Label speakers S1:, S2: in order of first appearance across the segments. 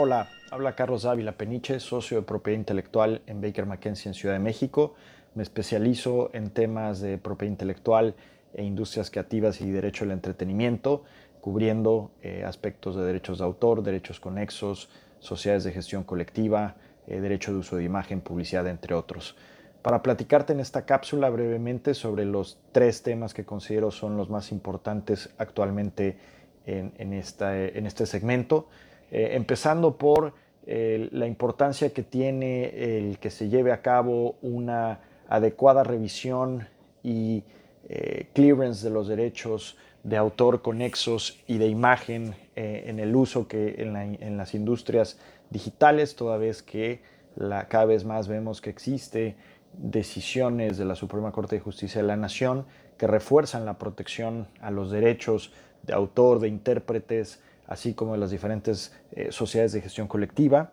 S1: Hola, habla Carlos Ávila Peniche, socio de propiedad intelectual en Baker McKenzie en Ciudad de México. Me especializo en temas de propiedad intelectual e industrias creativas y derecho al entretenimiento, cubriendo eh, aspectos de derechos de autor, derechos conexos, sociedades de gestión colectiva, eh, derecho de uso de imagen, publicidad, entre otros. Para platicarte en esta cápsula brevemente sobre los tres temas que considero son los más importantes actualmente en, este segmento, eh, empezando por la importancia que tiene el que se lleve a cabo una adecuada revisión y eh, clearance de los derechos de autor conexos y de imagen eh, en el uso que en, las industrias digitales, toda vez que cada vez más vemos que existe decisiones de la Suprema Corte de Justicia de la Nación que refuerzan la protección a los derechos de autor, de intérpretes, así como de las diferentes eh, sociedades de gestión colectiva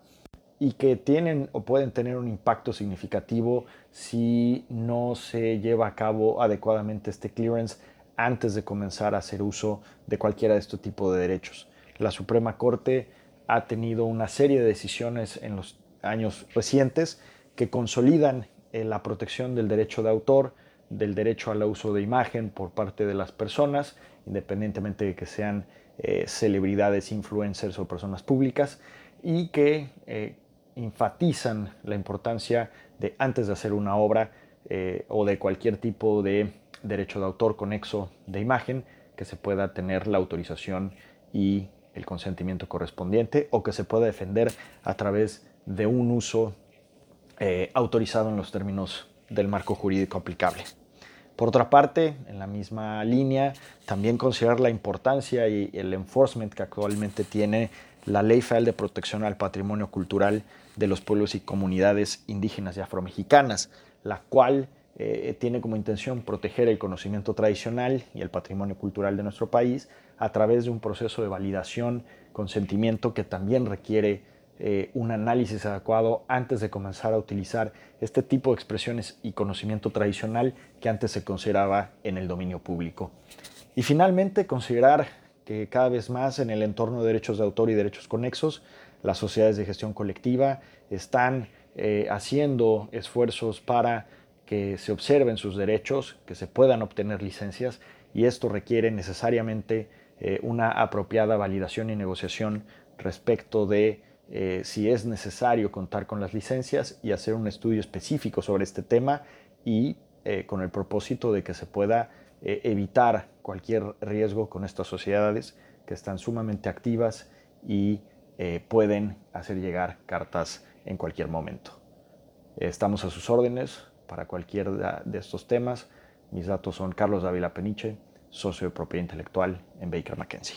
S1: y que tienen o pueden tener un impacto significativo si no se lleva a cabo adecuadamente este clearance antes de comenzar a hacer uso de cualquiera de este tipo de derechos. La Suprema Corte ha tenido una serie de decisiones en los años recientes que consolidan la protección del derecho de autor, del derecho al uso de imagen por parte de las personas, independientemente de que sean eh, celebridades, influencers o personas públicas, y que eh, enfatizan la importancia de antes de hacer una obra eh, o de cualquier tipo de derecho de autor conexo de imagen, que se pueda tener la autorización y el consentimiento correspondiente o que se pueda defender a través de un uso eh, autorizado en los términos del marco jurídico aplicable. Por otra parte, en la misma línea, también considerar la importancia y el enforcement que actualmente tiene la Ley Federal de Protección al Patrimonio Cultural de los Pueblos y Comunidades Indígenas y Afromexicanas, la cual eh, tiene como intención proteger el conocimiento tradicional y el patrimonio cultural de nuestro país a través de un proceso de validación, consentimiento que también requiere eh, un análisis adecuado antes de comenzar a utilizar este tipo de expresiones y conocimiento tradicional que antes se consideraba en el dominio público. Y finalmente, considerar que cada vez más en el entorno de derechos de autor y derechos conexos, las sociedades de gestión colectiva están eh, haciendo esfuerzos para que se observen sus derechos, que se puedan obtener licencias y esto requiere necesariamente eh, una apropiada validación y negociación respecto de eh, si es necesario contar con las licencias y hacer un estudio específico sobre este tema y con el propósito de que se pueda evitar cualquier riesgo con estas sociedades que están sumamente activas y eh, pueden hacer llegar cartas en cualquier momento. Estamos a sus órdenes para cualquier de estos temas. Mis datos son Carlos Dávila Peniche, socio de propiedad intelectual en Baker McKenzie.